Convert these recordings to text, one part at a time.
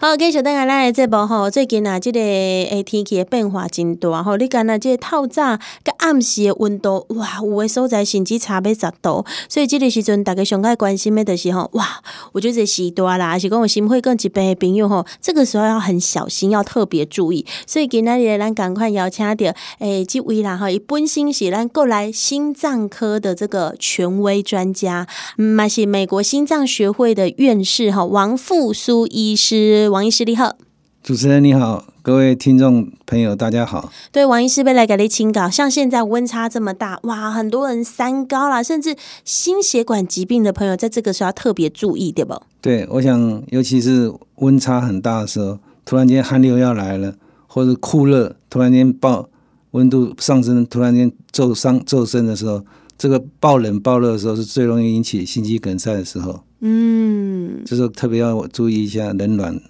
好，继续等下来这部吼，最近啊，这个诶天气的变化真大吼，你看啊，这个透早跟暗时的温度，哇，有的所在甚至差要十度，所以这个时阵大家上爱关心的就是吼，哇，我觉得这时段啦，还是讲有心会更疾病的朋友吼，这个时候要很小心，要特别注意。所以今日咱赶快邀请到诶，这位啦哈，伊本身是咱过来心脏科的这个权威专家，嗯，嘛是美国心脏学会的院士哈，王复苏医师。王医师你好，主持人你好，各位听众朋友大家好。对，王医师被来给你清稿，像现在温差这么大，哇，很多人三高啦，甚至心血管疾病的朋友，在这个时候要特别注意，对不？对，我想尤其是温差很大的时候，突然间寒流要来了，或者酷热，突然间爆温度上升，突然间骤上骤升的时候，这个暴冷暴热的时候是最容易引起心肌梗塞的时候。嗯，这时候特别要注意一下冷暖。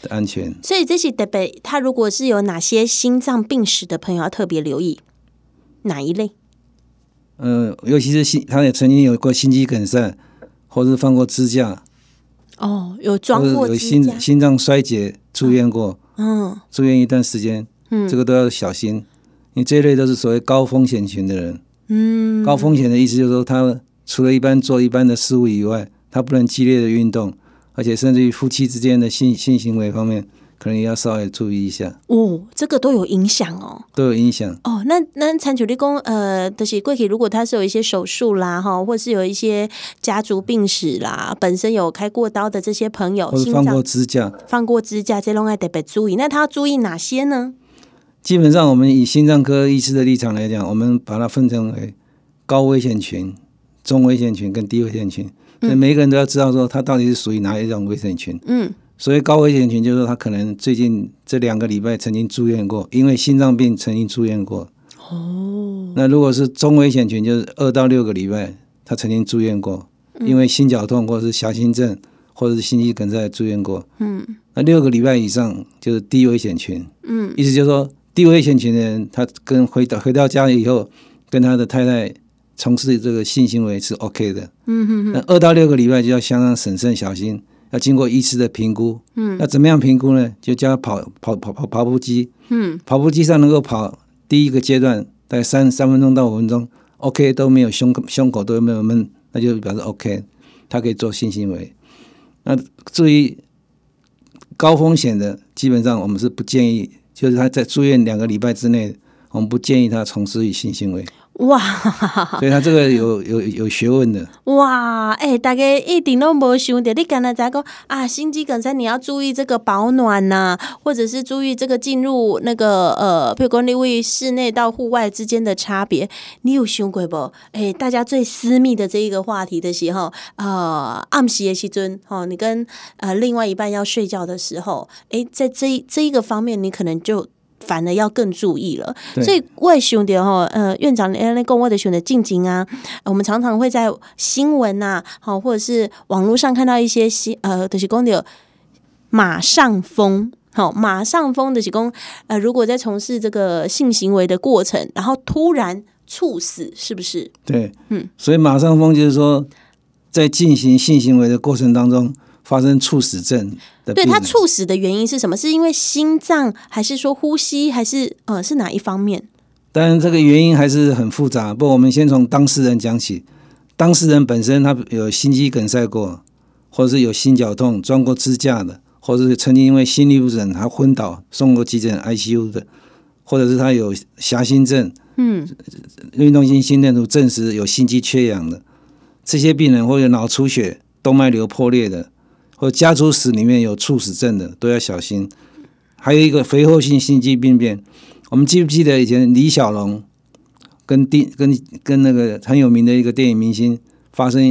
的安全，所以这些特别。他如果是有哪些心脏病史的朋友，要特别留意哪一类？呃，尤其是心，他也曾经有过心肌梗塞，或是放过支架。哦，有装过有心心脏衰竭住院过。嗯，住院一段时间，嗯，这个都要小心。你这一类都是所谓高风险群的人。嗯，高风险的意思就是说，他除了一般做一般的事物以外，他不能激烈的运动。而且甚至于夫妻之间的性性行为方面，可能也要稍微注意一下。哦，这个都有影响哦，都有影响。哦，那那残球立功，呃，就是贵体如果他是有一些手术啦，哈，或是有一些家族病史啦，本身有开过刀的这些朋友，或者放过支架，放过支架，这拢爱得别注意。那他要注意哪些呢？基本上，我们以心脏科医师的立场来讲，我们把它分成为高危险群、中危险群跟低危险群。所以每一个人都要知道说他到底是属于哪一种危险群。嗯，所以高危险群就是说他可能最近这两个礼拜曾经住院过，因为心脏病曾经住院过。哦，那如果是中危险群，就是二到六个礼拜他曾经住院过，因为心绞痛或者是狭心症或者是心肌梗塞住院过。嗯，那六个礼拜以上就是低危险群。嗯，意思就是说低危险群的人，他跟回到回到家里以后，跟他的太太。从事这个性行为是 OK 的，嗯哼哼。那二到六个礼拜就要相当审慎小心，要经过医师的评估。嗯，那怎么样评估呢？就叫他跑跑跑跑跑步机，嗯，跑步机上能够跑第一个阶段大概三三分钟到五分钟，OK 都没有胸胸口都没有闷，那就表示 OK，他可以做性行为。那至于高风险的，基本上我们是不建议，就是他在住院两个礼拜之内，我们不建议他从事于性行为。哇，所以他这个有有有学问的。哇，哎、欸，大家一定都没想到，你刚才在讲啊，心肌梗塞你要注意这个保暖呐、啊，或者是注意这个进入那个呃，譬如讲你位室内到户外之间的差别，你有想过不？哎、欸，大家最私密的这一个话题的时候，呃，暗时的时尊，哦，你跟呃另外一半要睡觉的时候，哎、欸，在这这一个方面，你可能就。反而要更注意了，所以我也兄弟哈，呃，院长，那跟我的兄弟静静啊，我们常常会在新闻呐，好，或者是网络上看到一些新，呃，就是讲的马上风，好，马上封的是公，呃，如果在从事这个性行为的过程，然后突然猝死，是不是？对，嗯，所以马上封就是说，在进行性行为的过程当中。发生猝死症的，对，他猝死的原因是什么？是因为心脏，还是说呼吸，还是呃是哪一方面？当然，这个原因还是很复杂。不过，我们先从当事人讲起。当事人本身他有心肌梗塞过，或者是有心绞痛、装过支架的，或者是曾经因为心律不整他昏倒送过急诊 ICU 的，或者是他有狭心症，嗯，运动性心电图证实有心肌缺氧的这些病人，或者脑出血、动脉瘤破裂的。或家族史里面有猝死症的都要小心，还有一个肥厚性心肌病变。我们记不记得以前李小龙跟电跟跟那个很有名的一个电影明星发生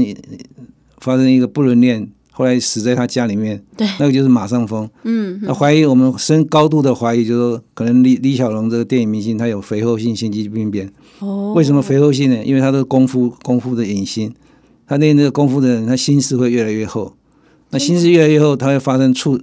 发生一个不伦恋，后来死在他家里面。对，那个就是马上风。嗯，那怀疑我们深高度的怀疑，就是说可能李李小龙这个电影明星他有肥厚性心肌病变。哦，为什么肥厚性呢？因为他的功夫功夫的影星，他练那个功夫的人，他心室会越来越厚。那心室越来越厚，它会发生猝，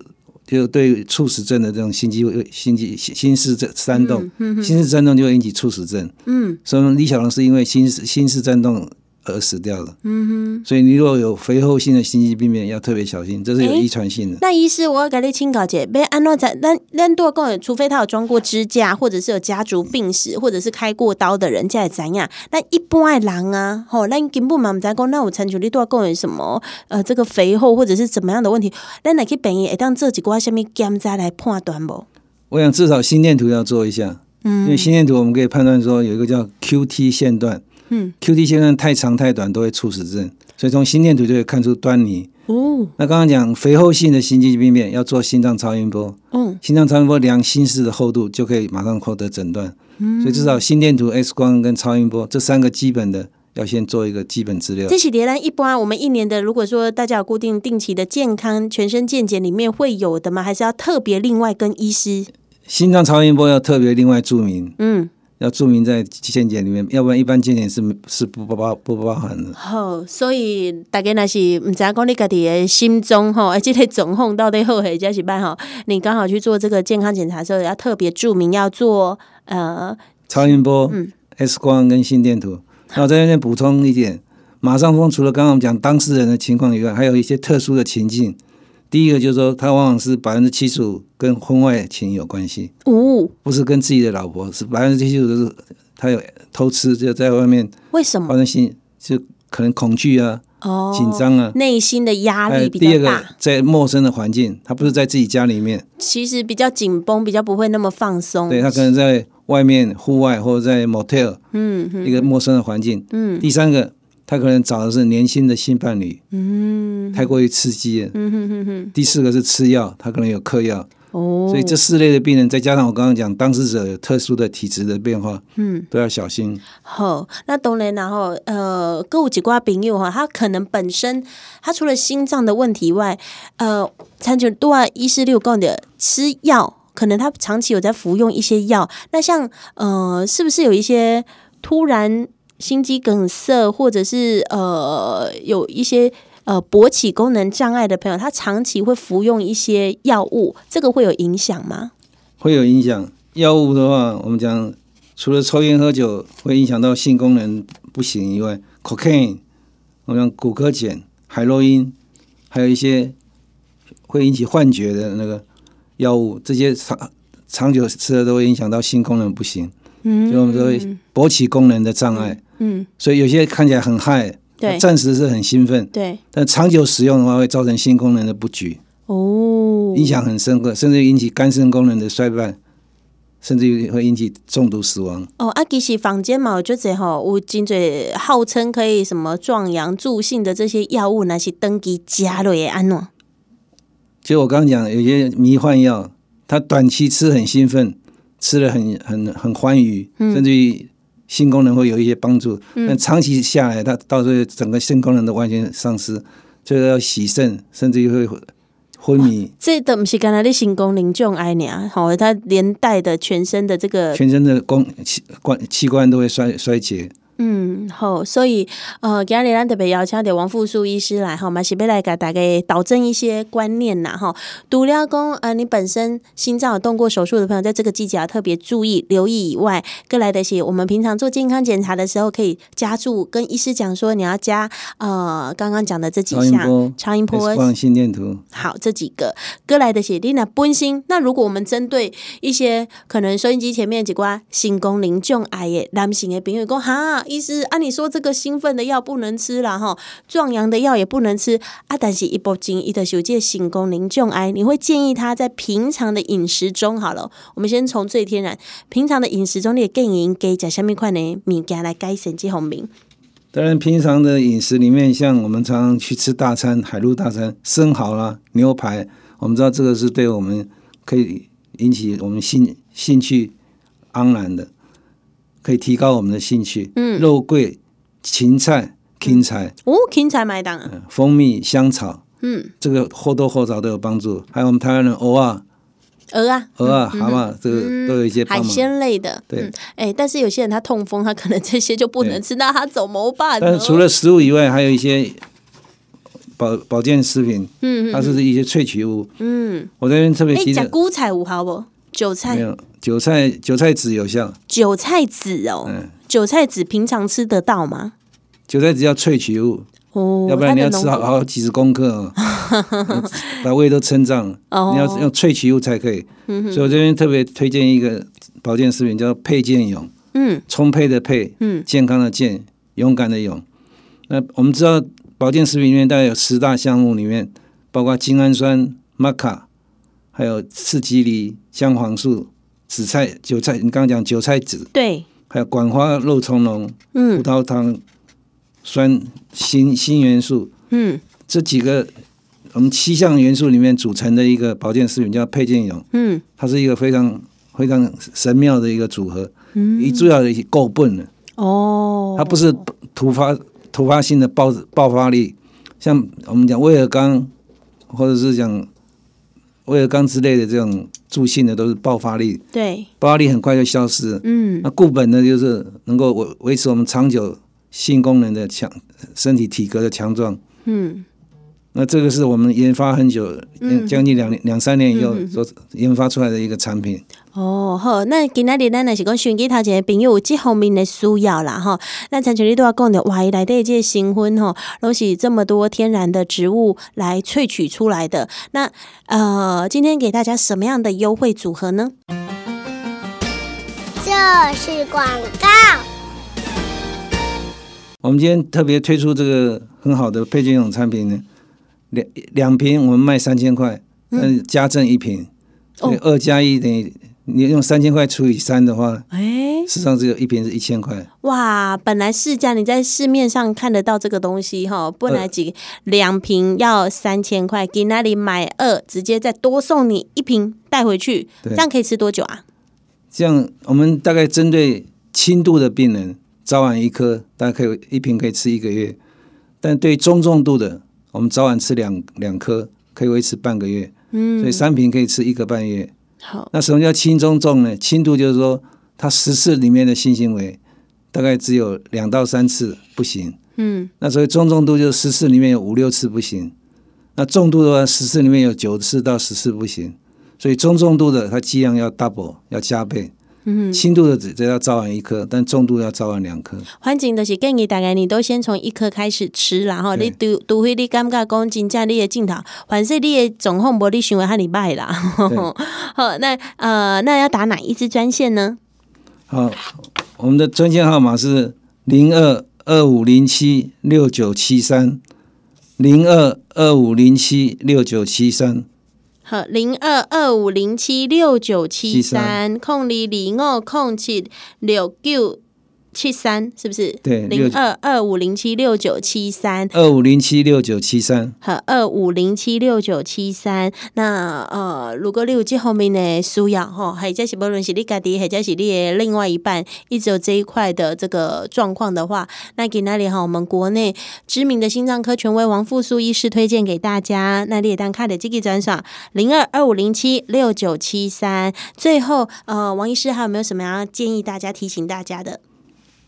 就对猝死症的这种心肌、心肌、心室这颤动，心室颤动就会引起猝死症。嗯，所以李小龙是因为心室心室颤动而死掉了。嗯哼，所以你如果有肥厚性的心肌病变，要特别小心，这是有遗传性的。那医师，我要给你请教姐，别安诺在那那多个，除非他有装过支架，或者是有家族病史，或者是开过刀的人，才会怎样？那一般的人啊，吼，那根本嘛唔知讲，那我参照你多个有什么呃，这个肥厚或者是怎么样的问题？那来去病院会当做几挂什么检查来判断不？我想至少心电图要做一下，嗯，因为心电图我们可以判断说有一个叫 QT 线段。嗯，QT 线段太长太短都会猝死症，所以从心电图就会看出端倪。哦，那刚刚讲肥厚性的心肌病变要做心脏超音波，嗯，心脏超音波量心室的厚度就可以马上获得诊断。嗯，所以至少心电图、X 光跟超音波这三个基本的要先做一个基本资料。这些叠单一般我们一年的，如果说大家有固定定期的健康全身健检里面会有的吗？还是要特别另外跟医师？心脏超音波要特别另外注明。嗯。要注明在健检里面，要不然一般健检是是不包不包含的。好，所以大家那是唔知讲你家己的心中吼，而且个总控到底好还是歹吼？你刚好去做这个健康检查的时候，要特别注明要做呃超音波、嗯、X 光跟心电图。那我在这边补充一点，马上风除了刚刚我们讲当事人的情况以外，还有一些特殊的情境。第一个就是说，他往往是百分之七十五跟婚外情有关系，哦，不是跟自己的老婆，是百分之七十五都是他有偷吃，就在外面。为什么？发生心就可能恐惧啊，哦，紧张啊，内心的压力比较大。第二个，在陌生的环境，他不是在自己家里面，其实比较紧绷，比较不会那么放松。对，他可能在外面户外或者在 motel，嗯，一个陌生的环境。嗯，第三个。他可能找的是年轻的性伴侣，嗯，太过于刺激了。嗯哼哼哼。第四个是吃药，他可能有嗑药。哦，所以这四类的病人，再加上我刚刚讲当事者有特殊的体质的变化，嗯，都要小心。好，那当然，然后呃，歌舞几瓜朋友哈，他可能本身他除了心脏的问题外，呃，长久多啊，一四六讲的吃药，可能他长期有在服用一些药。那像呃，是不是有一些突然？心肌梗塞，或者是呃有一些呃勃起功能障碍的朋友，他长期会服用一些药物，这个会有影响吗？会有影响。药物的话，我们讲除了抽烟喝酒会影响到性功能不行以外，cocaine，我们讲骨科碱、海洛因，还有一些会引起幻觉的那个药物，这些长长久吃了都会影响到性功能不行。嗯，就我们说勃起功能的障碍。嗯嗯，所以有些看起来很嗨，对，暂时是很兴奋，对，但长久使用的话会造成性功能的不举，哦，影响很深刻，甚至引起肝肾功能的衰败，甚至于会引起中毒死亡。哦，啊，其实坊间嘛，就这吼，有真侪号称可以什么壮阳助性的这些药物，那是登记加了也安喏。就我刚刚讲，有些迷幻药，它短期吃很兴奋，吃了很很很欢愉，嗯、甚至于。性功能会有一些帮助，但长期下来，它到时候整个性功能都完全丧失，就要洗肾，甚至于会昏迷。这都不是刚才的性功能障碍呢，好，它连带的全身的这个全身的功器官器官都会衰衰竭。嗯，好，所以呃，今日咱特别邀请到王复苏医师来哈，嘛是要来给大家导正一些观念呐哈。除了讲呃，你本身心脏有动过手术的朋友，在这个季节要特别注意留意以外，各来的是我们平常做健康检查的时候，可以加注跟医师讲说，你要加呃刚刚讲的这几项超音波、光心电图，好，这几个各来的是你那本身。那如果我们针对一些可能收音机前面几挂性功能障碍的男性的朋友讲哈。医师，按、啊、你说这个兴奋的药不能吃了哈，壮阳的药也不能吃啊。但是一波精一的修戒性功能障碍，你会建议他在平常的饮食中好了。我们先从最天然平常的饮食中，你也建议给加下面块呢物件来改善这方面。当然，平常的饮食里面，像我们常常去吃大餐，海陆大餐，生蚝啦、牛排，我们知道这个是对我们可以引起我们兴兴趣盎然的。可以提高我们的兴趣。嗯，肉桂、芹菜、芹菜哦，芹菜买单啊。蜂蜜、香草，嗯，这个或多或少都有帮助。还有我们台湾人偶尔。鹅啊，鹅啊，蛤蟆，这个都有一些海鲜类的。对，哎，但是有些人他痛风，他可能 这些就不能吃，那他怎么办？但是除了食物以外，还有一些保保健食品，嗯，它是一些萃取物。嗯，我这边特别记得，菇菜五好不？韭菜没有，韭菜韭菜籽有效。韭菜籽哦，嗯，韭菜籽平常吃得到吗？韭菜籽要萃取物，哦，要不然你要吃好好几十公克哦，把胃都撑胀了。哦、你要用萃取物才可以。嗯、所以我这边特别推荐一个保健食品，叫沛健勇。嗯，充沛的沛，嗯，健康的健，勇敢的勇。那我们知道保健食品里面大概有十大项目，里面包括精氨酸、玛卡，还有次激梨、姜黄素、紫菜、韭菜。你刚刚讲韭菜籽，对，还有管花肉苁蓉，嗯，葡萄糖酸、锌锌元素，嗯，这几个我们七项元素里面组成的一个保健食品叫配健勇，嗯，它是一个非常非常神妙的一个组合。嗯。一主要的够笨了哦，它不是突发突发性的爆爆发力，像我们讲威尔刚或者是讲威尔刚之类的这种助性的都是爆发力，对，爆发力很快就消失。嗯，那固本呢，就是能够维维持我们长久性功能的强身体体格的强壮。嗯。那这个是我们研发很久，将近两年两三年以后所研发出来的一个产品。哦，好，那今天咱也是讲选举头前的朋友有这方面的需要啦，哈。那陈经理都要讲的，哇，来的这些新婚哈，都是这么多天然的植物来萃取出来的。那呃，今天给大家什么样的优惠组合呢？这是广告。我们今天特别推出这个很好的配件用产品呢。两两瓶我们卖三千块，嗯，加赠一瓶，二加一等于你用三千块除以三的话，哎，实际上只有一瓶是一千块。哇，本来市价你在市面上看得到这个东西哈，本来几两瓶要三千块，给那里买二，直接再多送你一瓶带回去，对这样可以吃多久啊？这样我们大概针对轻度的病人，早晚一颗，大概可以一瓶可以吃一个月，但对中重度的。我们早晚吃两两颗，可以维持半个月，嗯，所以三瓶可以吃一个半月。好，那什么叫轻中重呢？轻度就是说，它十次里面的性行为大概只有两到三次不行，嗯，那所以中重度就是十次里面有五六次不行，那重度的话十次里面有九次到十次不行，所以中重度的它剂量要 double 要加倍。嗯，轻度的只只要照完一颗，但重度要照完两颗。环境的是建议大概你都先从一颗开始吃，然后你除除非你感觉讲真正你的镜头，反正你的状况无你想的哈你歹啦。好，那呃，那要打哪一支专线呢？好，我们的专线号码是零二二五零七六九七三零二二五零七六九七三。好，零二二五零七六九七三空里零五空七六九七三是不是？对，零二二五零七六九七三二五零七六九七三。和，二五零七六九七三。那呃，如果你有这方面的需要哈，或者是不论是你家己，或者是你的另外一半，一直有这一块的这个状况的话，那给那里哈，我们国内知名的心脏科权威王复苏医师推荐给大家。那你也当看的这个专场零二二五零七六九七三。最后呃，王医师还有没有什么要建议大家、提醒大家的？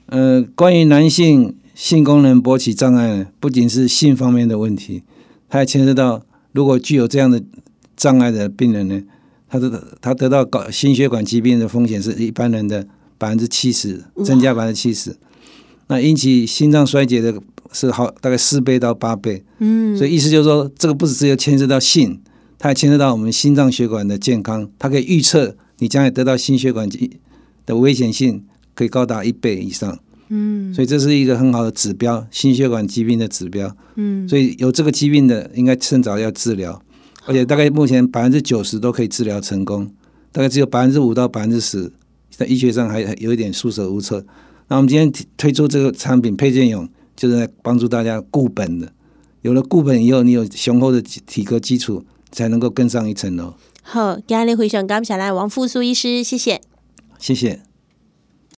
呃，关于男性性功能勃起障碍呢，不仅是性方面的问题，它还牵涉到，如果具有这样的障碍的病人呢，他的他得到高心血管疾病的风险是一般人的百分之七十，增加百分之七十。那引起心脏衰竭的是好大概四倍到八倍。嗯，所以意思就是说，这个不是只有牵涉到性，它还牵涉到我们心脏血管的健康，它可以预测你将来得到心血管疾的危险性。可以高达一倍以上，嗯，所以这是一个很好的指标，心血管疾病的指标，嗯，所以有这个疾病的应该趁早要治疗，而且大概目前百分之九十都可以治疗成功，大概只有百分之五到百分之十在医学上还有一点束手无策。那我们今天推出这个产品配件勇，就是来帮助大家固本的，有了固本以后，你有雄厚的体格基础，才能够更上一层楼。好，今天非常感谢来王复苏医师，谢谢，谢谢。